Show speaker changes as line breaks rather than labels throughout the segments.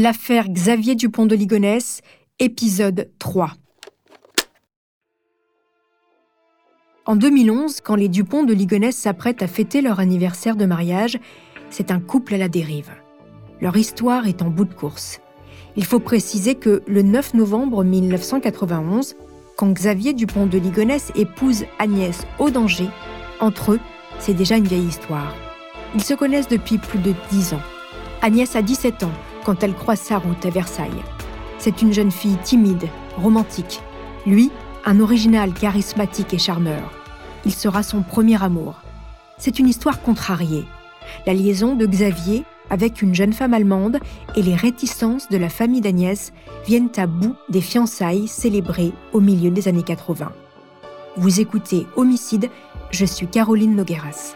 L'affaire Xavier Dupont de Ligonnès, épisode 3. En 2011, quand les Dupont de Ligonnès s'apprêtent à fêter leur anniversaire de mariage, c'est un couple à la dérive. Leur histoire est en bout de course. Il faut préciser que le 9 novembre 1991, quand Xavier Dupont de Ligonnès épouse Agnès Audanger, entre eux, c'est déjà une vieille histoire. Ils se connaissent depuis plus de dix ans. Agnès a 17 ans quand elle croise sa route à Versailles. C'est une jeune fille timide, romantique. Lui, un original charismatique et charmeur. Il sera son premier amour. C'est une histoire contrariée. La liaison de Xavier avec une jeune femme allemande et les réticences de la famille d'Agnès viennent à bout des fiançailles célébrées au milieu des années 80. Vous écoutez Homicide, je suis Caroline Nogueras.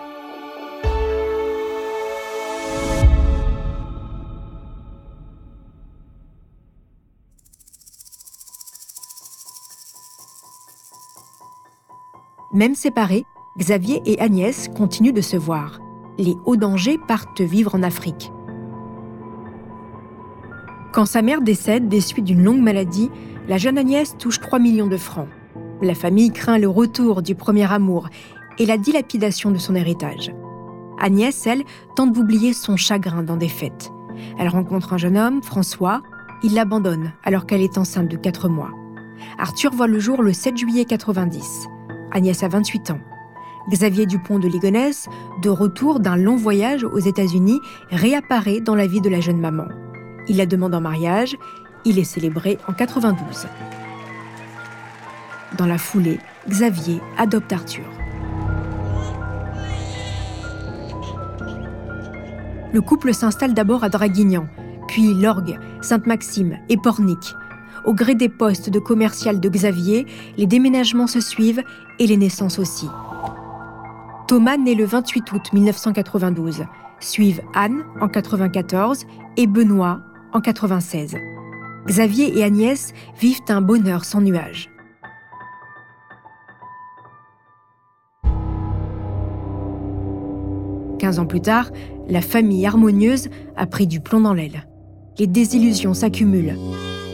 Même séparés, Xavier et Agnès continuent de se voir. Les hauts dangers partent vivre en Afrique. Quand sa mère décède des suites d'une longue maladie, la jeune Agnès touche 3 millions de francs. La famille craint le retour du premier amour et la dilapidation de son héritage. Agnès, elle, tente d'oublier son chagrin dans des fêtes. Elle rencontre un jeune homme, François. Il l'abandonne alors qu'elle est enceinte de 4 mois. Arthur voit le jour le 7 juillet 90. Agnès a 28 ans. Xavier Dupont de Ligonnès, de retour d'un long voyage aux États-Unis, réapparaît dans la vie de la jeune maman. Il la demande en mariage, il est célébré en 92. Dans la foulée, Xavier adopte Arthur. Le couple s'installe d'abord à Draguignan, puis Lorgue, Sainte-Maxime et Pornic, au gré des postes de commercial de Xavier, les déménagements se suivent et les naissances aussi. Thomas naît le 28 août 1992. Suivent Anne en 94 et Benoît en 96. Xavier et Agnès vivent un bonheur sans nuage. Quinze ans plus tard, la famille harmonieuse a pris du plomb dans l'aile. Les désillusions s'accumulent.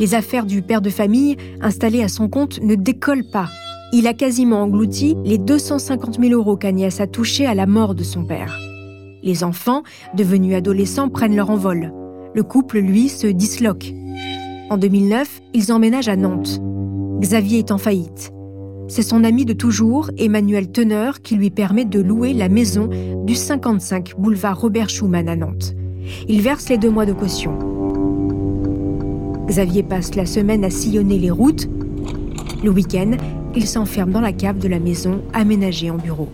Les affaires du père de famille, installé à son compte, ne décollent pas. Il a quasiment englouti les 250 000 euros qu'Agnès a touchés à la mort de son père. Les enfants, devenus adolescents, prennent leur envol. Le couple, lui, se disloque. En 2009, ils emménagent à Nantes. Xavier est en faillite. C'est son ami de toujours, Emmanuel Teneur, qui lui permet de louer la maison du 55 boulevard Robert Schumann à Nantes. Il verse les deux mois de caution. Xavier passe la semaine à sillonner les routes. Le week-end, il s'enferme dans la cave de la maison aménagée en bureau.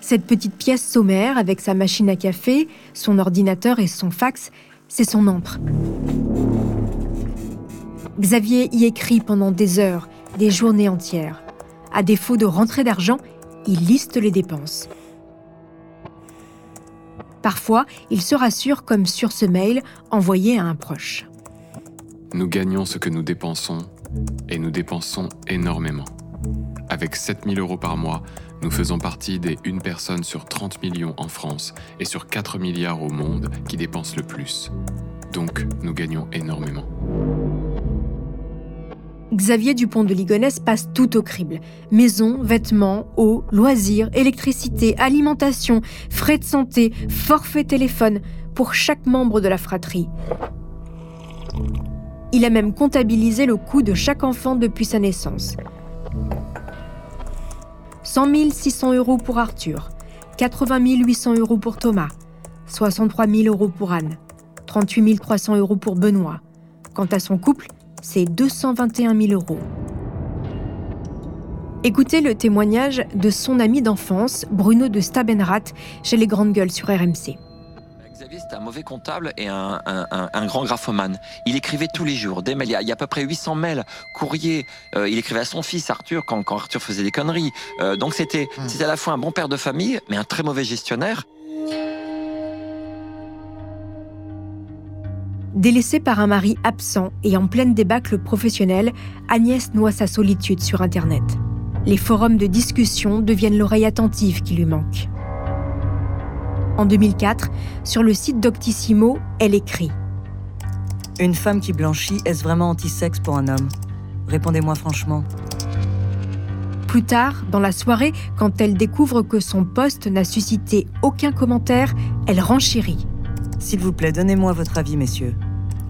Cette petite pièce sommaire avec sa machine à café, son ordinateur et son fax, c'est son antre. Xavier y écrit pendant des heures, des journées entières. À défaut de rentrée d'argent, il liste les dépenses. Parfois, il se rassure comme sur ce mail envoyé à un proche.
Nous gagnons ce que nous dépensons et nous dépensons énormément. Avec 7000 euros par mois, nous faisons partie des 1 personne sur 30 millions en France et sur 4 milliards au monde qui dépensent le plus. Donc, nous gagnons énormément.
Xavier Dupont de Ligonnès passe tout au crible. Maison, vêtements, eau, loisirs, électricité, alimentation, frais de santé, forfait téléphone pour chaque membre de la fratrie. Il a même comptabilisé le coût de chaque enfant depuis sa naissance. 100 600 euros pour Arthur, 80 800 euros pour Thomas, 63 000 euros pour Anne, 38 300 euros pour Benoît. Quant à son couple, c'est 221 000 euros. Écoutez le témoignage de son ami d'enfance, Bruno de Stabenrath, chez les Grandes Gueules sur RMC.
Xavier, c'était un mauvais comptable et un, grand graphomane. Il écrivait tous les jours, des mails. Il y a, à peu près 800 mails, courriers. Euh, il écrivait à son fils Arthur quand, Arthur faisait des conneries. Euh, donc c'était, hmm. c'était à la fois un bon père de famille, mais un très mauvais gestionnaire.
Délaissée par un mari absent et en pleine débâcle professionnelle, Agnès noie sa solitude sur Internet. Les forums de discussion deviennent l'oreille attentive qui lui manque. En 2004, sur le site Doctissimo, elle écrit
Une femme qui blanchit, est-ce vraiment anti-sexe pour un homme? Répondez-moi franchement.
Plus tard, dans la soirée, quand elle découvre que son poste n'a suscité aucun commentaire, elle renchérit.
S'il vous plaît, donnez-moi votre avis, messieurs.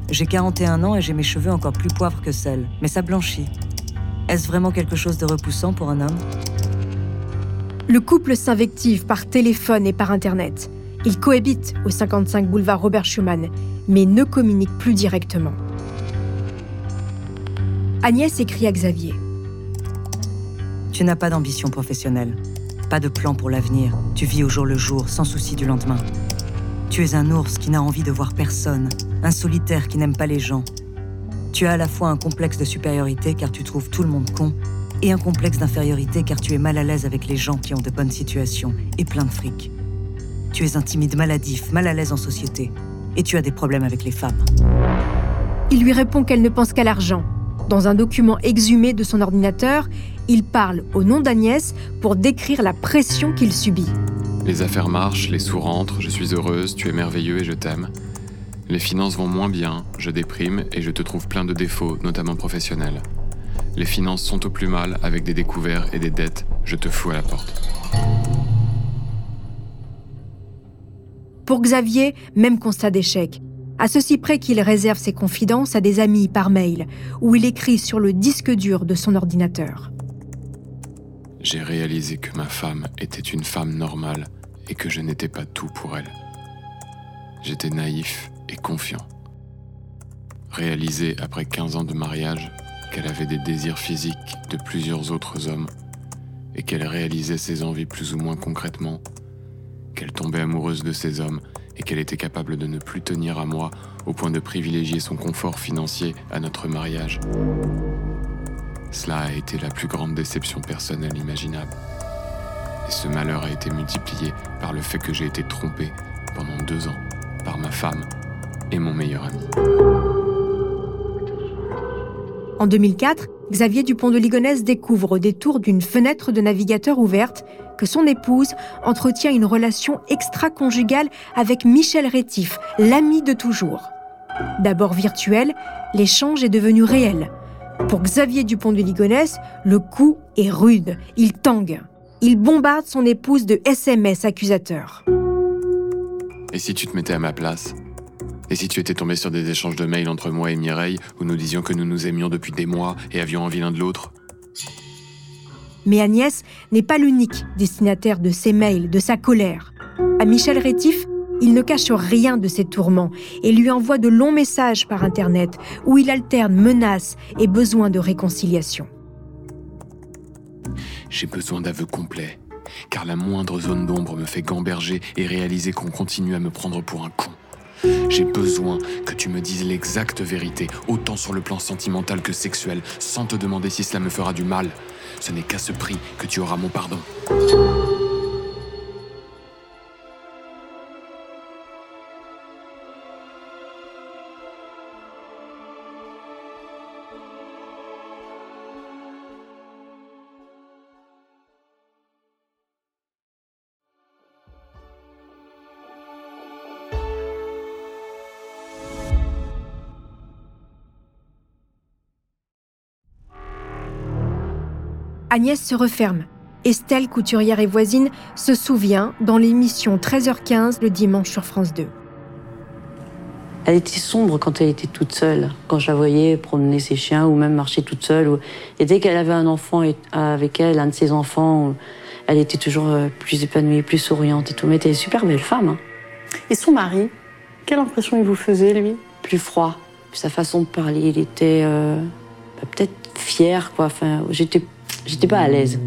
J'ai 41 ans et j'ai mes cheveux encore plus poivres que celles, mais ça blanchit. Est-ce vraiment quelque chose de repoussant pour un homme?
Le couple s'invective par téléphone et par Internet. Ils cohabitent au 55 boulevard Robert Schumann, mais ne communiquent plus directement. Agnès écrit à Xavier.
Tu n'as pas d'ambition professionnelle, pas de plan pour l'avenir. Tu vis au jour le jour, sans souci du lendemain. Tu es un ours qui n'a envie de voir personne, un solitaire qui n'aime pas les gens. Tu as à la fois un complexe de supériorité car tu trouves tout le monde con, et un complexe d'infériorité car tu es mal à l'aise avec les gens qui ont de bonnes situations et plein de fric. Tu es un timide maladif, mal à l'aise en société, et tu as des problèmes avec les femmes.
Il lui répond qu'elle ne pense qu'à l'argent. Dans un document exhumé de son ordinateur, il parle au nom d'Agnès pour décrire la pression qu'il subit.
Les affaires marchent, les sous rentrent, je suis heureuse, tu es merveilleux et je t'aime. Les finances vont moins bien, je déprime et je te trouve plein de défauts, notamment professionnels. Les finances sont au plus mal avec des découverts et des dettes, je te fous à la porte.
Pour Xavier, même constat d'échec. À ceci près qu'il réserve ses confidences à des amis par mail, où il écrit sur le disque dur de son ordinateur
j'ai réalisé que ma femme était une femme normale et que je n'étais pas tout pour elle. J'étais naïf et confiant. Réalisé après 15 ans de mariage qu'elle avait des désirs physiques de plusieurs autres hommes et qu'elle réalisait ses envies plus ou moins concrètement, qu'elle tombait amoureuse de ces hommes et qu'elle était capable de ne plus tenir à moi au point de privilégier son confort financier à notre mariage. Cela a été la plus grande déception personnelle imaginable. Et ce malheur a été multiplié par le fait que j'ai été trompé pendant deux ans par ma femme et mon meilleur ami.
En 2004, Xavier Dupont de Ligonnès découvre au détour d'une fenêtre de navigateur ouverte que son épouse entretient une relation extra-conjugale avec Michel Rétif, l'ami de toujours. D'abord virtuel, l'échange est devenu réel. Pour Xavier Dupont de Ligonnès, le coup est rude. Il tangue. Il bombarde son épouse de SMS accusateurs.
Et si tu te mettais à ma place? Et si tu étais tombé sur des échanges de mails entre moi et Mireille où nous disions que nous nous aimions depuis des mois et avions envie l'un de l'autre?
Mais Agnès n'est pas l'unique destinataire de ces mails, de sa colère. À Michel Rétif, il ne cache rien de ses tourments et lui envoie de longs messages par Internet où il alterne menaces et besoin de réconciliation.
J'ai besoin d'aveux complets, car la moindre zone d'ombre me fait gamberger et réaliser qu'on continue à me prendre pour un con. J'ai besoin que tu me dises l'exacte vérité, autant sur le plan sentimental que sexuel, sans te demander si cela me fera du mal. Ce n'est qu'à ce prix que tu auras mon pardon.
Agnès se referme. Estelle, couturière et voisine, se souvient dans l'émission 13h15 le dimanche sur France 2.
Elle était sombre quand elle était toute seule, quand je la voyais promener ses chiens ou même marcher toute seule. Et dès qu'elle avait un enfant avec elle, un de ses enfants, elle était toujours euh, plus épanouie, plus souriante et tout. Mais elle était une super belle femme. Hein.
Et son mari, quelle impression il vous faisait, lui?
Plus froid. Sa façon de parler, il était euh, bah, peut-être fier, quoi. Enfin, j'étais J'étais pas à l'aise.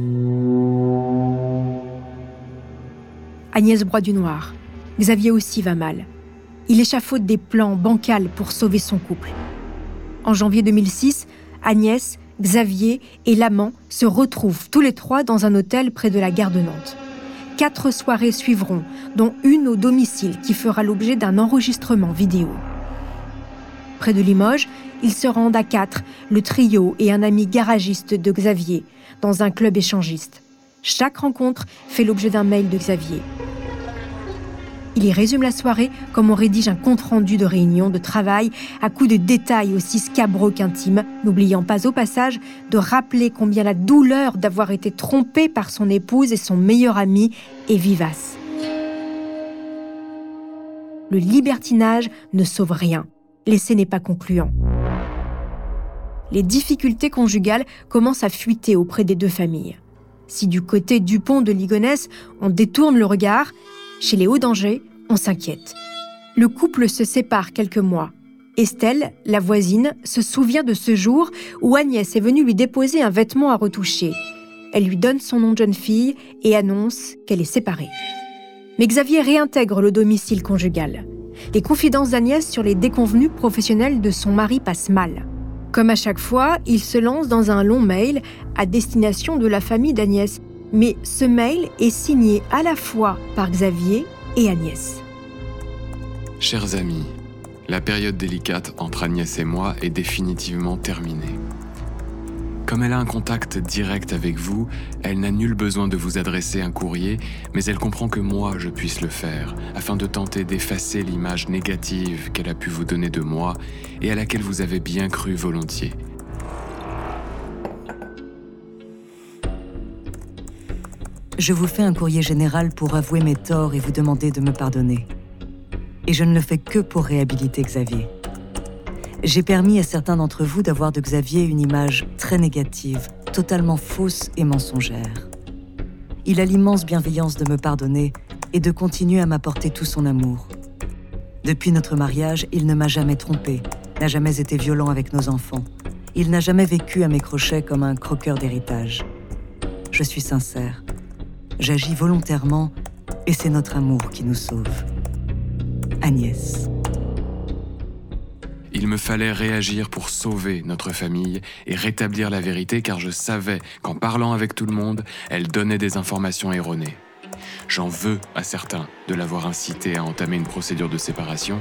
Agnès broie du noir. Xavier aussi va mal. Il échafaude des plans bancals pour sauver son couple. En janvier 2006, Agnès, Xavier et l'amant se retrouvent tous les trois dans un hôtel près de la gare de Nantes. Quatre soirées suivront, dont une au domicile qui fera l'objet d'un enregistrement vidéo. Près de Limoges, ils se rendent à quatre, le trio et un ami garagiste de Xavier, dans un club échangiste. Chaque rencontre fait l'objet d'un mail de Xavier. Il y résume la soirée comme on rédige un compte-rendu de réunion de travail à coups de détails aussi scabreux qu'intimes, n'oubliant pas au passage de rappeler combien la douleur d'avoir été trompé par son épouse et son meilleur ami est vivace. Le libertinage ne sauve rien. L'essai n'est pas concluant. Les difficultés conjugales commencent à fuiter auprès des deux familles. Si du côté Dupont de Ligonnès, on détourne le regard, chez les Hauts-Dangers, on s'inquiète. Le couple se sépare quelques mois. Estelle, la voisine, se souvient de ce jour où Agnès est venue lui déposer un vêtement à retoucher. Elle lui donne son nom de jeune fille et annonce qu'elle est séparée. Mais Xavier réintègre le domicile conjugal. Les confidences d'Agnès sur les déconvenus professionnels de son mari passent mal. Comme à chaque fois, il se lance dans un long mail à destination de la famille d'Agnès. Mais ce mail est signé à la fois par Xavier et Agnès.
Chers amis, la période délicate entre Agnès et moi est définitivement terminée. Comme elle a un contact direct avec vous, elle n'a nul besoin de vous adresser un courrier, mais elle comprend que moi je puisse le faire, afin de tenter d'effacer l'image négative qu'elle a pu vous donner de moi et à laquelle vous avez bien cru volontiers.
Je vous fais un courrier général pour avouer mes torts et vous demander de me pardonner. Et je ne le fais que pour réhabiliter Xavier. J'ai permis à certains d'entre vous d'avoir de Xavier une image très négative, totalement fausse et mensongère. Il a l'immense bienveillance de me pardonner et de continuer à m'apporter tout son amour. Depuis notre mariage, il ne m'a jamais trompé, n'a jamais été violent avec nos enfants. Il n'a jamais vécu à mes crochets comme un croqueur d'héritage. Je suis sincère. J'agis volontairement et c'est notre amour qui nous sauve. Agnès.
Il me fallait réagir pour sauver notre famille et rétablir la vérité car je savais qu'en parlant avec tout le monde, elle donnait des informations erronées. J'en veux à certains de l'avoir incité à entamer une procédure de séparation,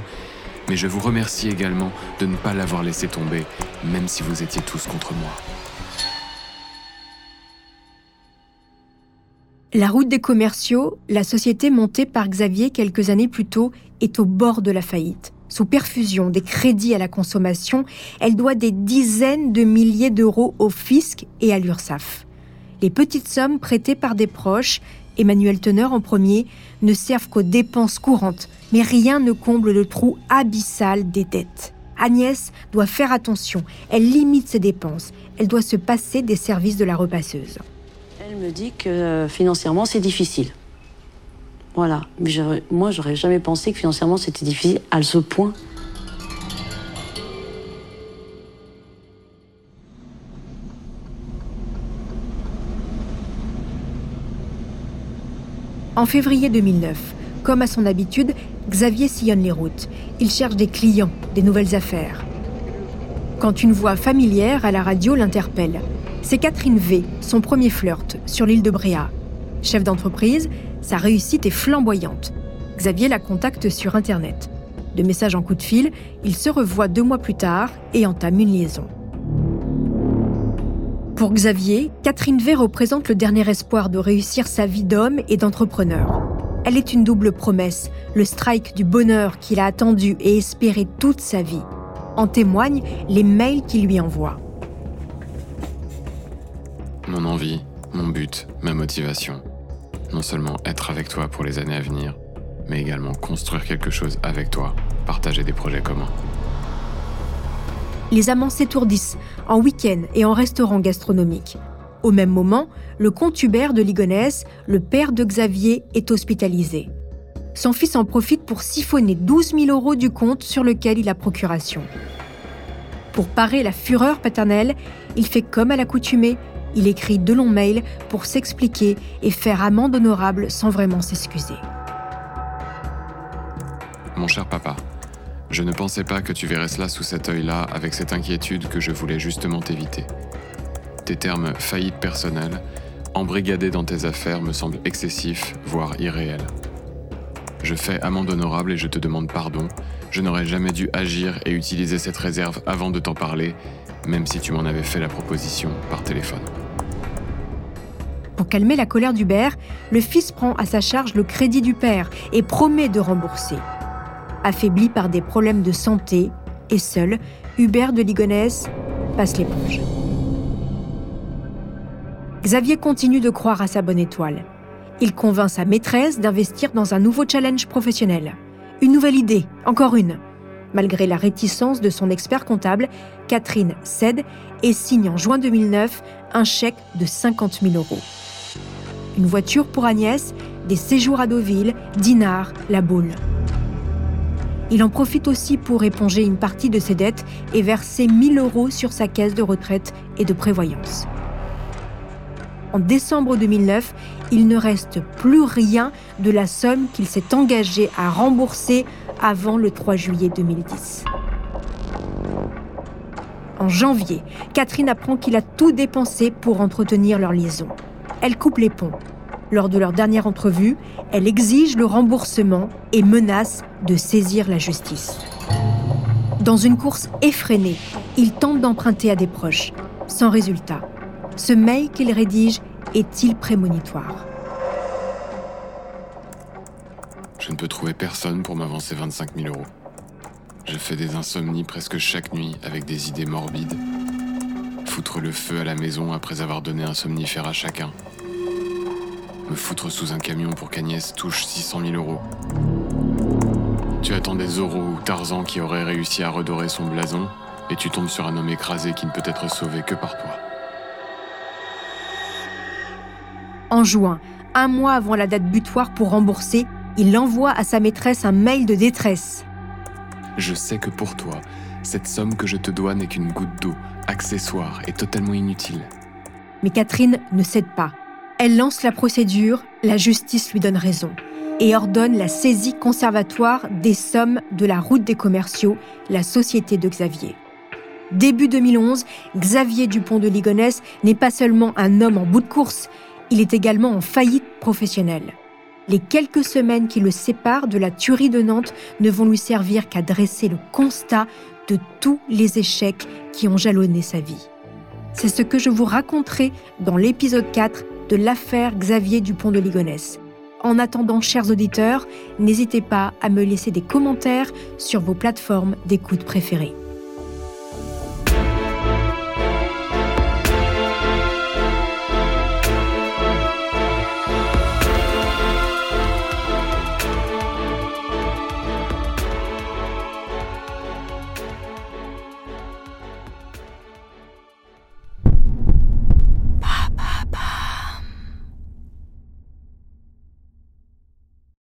mais je vous remercie également de ne pas l'avoir laissé tomber, même si vous étiez tous contre moi.
La route des commerciaux, la société montée par Xavier quelques années plus tôt, est au bord de la faillite. Sous perfusion des crédits à la consommation, elle doit des dizaines de milliers d'euros au fisc et à l'URSSAF. Les petites sommes prêtées par des proches, Emmanuel Teneur en premier, ne servent qu'aux dépenses courantes, mais rien ne comble le trou abyssal des dettes. Agnès doit faire attention, elle limite ses dépenses, elle doit se passer des services de la repasseuse.
Elle me dit que euh, financièrement, c'est difficile. Voilà. Mais moi, j'aurais jamais pensé que financièrement, c'était difficile à ce point.
En février 2009, comme à son habitude, Xavier sillonne les routes. Il cherche des clients, des nouvelles affaires. Quand une voix familière à la radio l'interpelle, c'est Catherine V, son premier flirt, sur l'île de Bréa. Chef d'entreprise, sa réussite est flamboyante. Xavier la contacte sur Internet. De message en coup de fil, ils se revoient deux mois plus tard et entament une liaison. Pour Xavier, Catherine V représente le dernier espoir de réussir sa vie d'homme et d'entrepreneur. Elle est une double promesse, le strike du bonheur qu'il a attendu et espéré toute sa vie. En témoignent les mails qu'il lui envoie.
Mon envie, mon but, ma motivation. Non seulement être avec toi pour les années à venir, mais également construire quelque chose avec toi, partager des projets communs.
Les amants s'étourdissent en week-end et en restaurant gastronomique. Au même moment, le comte Hubert de Ligonnès, le père de Xavier, est hospitalisé. Son fils en profite pour siphonner 12 000 euros du compte sur lequel il a procuration. Pour parer la fureur paternelle, il fait comme à l'accoutumée, il écrit de longs mails pour s'expliquer et faire amende honorable sans vraiment s'excuser.
Mon cher papa, je ne pensais pas que tu verrais cela sous cet œil-là avec cette inquiétude que je voulais justement éviter. Tes termes faillite personnelle, embrigadés dans tes affaires me semblent excessifs, voire irréels. Je fais amende honorable et je te demande pardon. Je n'aurais jamais dû agir et utiliser cette réserve avant de t'en parler, même si tu m'en avais fait la proposition par téléphone.
Pour calmer la colère d'Hubert, le fils prend à sa charge le crédit du père et promet de rembourser. Affaibli par des problèmes de santé et seul, Hubert de Ligonnès passe l'éponge. Xavier continue de croire à sa bonne étoile. Il convainc sa maîtresse d'investir dans un nouveau challenge professionnel. Une nouvelle idée, encore une. Malgré la réticence de son expert comptable, Catherine cède et signe en juin 2009 un chèque de 50 000 euros. Une voiture pour Agnès, des séjours à Deauville, Dinard, la boule. Il en profite aussi pour éponger une partie de ses dettes et verser 1000 euros sur sa caisse de retraite et de prévoyance. En décembre 2009, il ne reste plus rien de la somme qu'il s'est engagé à rembourser avant le 3 juillet 2010. En janvier, Catherine apprend qu'il a tout dépensé pour entretenir leur liaison. Elle coupe les ponts. Lors de leur dernière entrevue, elle exige le remboursement et menace de saisir la justice. Dans une course effrénée, il tente d'emprunter à des proches, sans résultat. Ce mail qu'il rédige est-il prémonitoire?
Je ne peux trouver personne pour m'avancer 25 000 euros. Je fais des insomnies presque chaque nuit avec des idées morbides. Foutre le feu à la maison après avoir donné un somnifère à chacun me foutre sous un camion pour qu'Agnès touche 600 000 euros. Tu attends des Zorro ou Tarzan qui auraient réussi à redorer son blason, et tu tombes sur un homme écrasé qui ne peut être sauvé que par toi.
En juin, un mois avant la date butoir pour rembourser, il envoie à sa maîtresse un mail de détresse.
Je sais que pour toi, cette somme que je te dois n'est qu'une goutte d'eau, accessoire et totalement inutile.
Mais Catherine ne cède pas. Elle lance la procédure, la justice lui donne raison et ordonne la saisie conservatoire des sommes de la route des commerciaux, la société de Xavier. Début 2011, Xavier Dupont de Ligonnès n'est pas seulement un homme en bout de course, il est également en faillite professionnelle. Les quelques semaines qui le séparent de la tuerie de Nantes ne vont lui servir qu'à dresser le constat de tous les échecs qui ont jalonné sa vie. C'est ce que je vous raconterai dans l'épisode 4 de l'affaire Xavier Dupont de Ligonnès. En attendant, chers auditeurs, n'hésitez pas à me laisser des commentaires sur vos plateformes d'écoute préférées.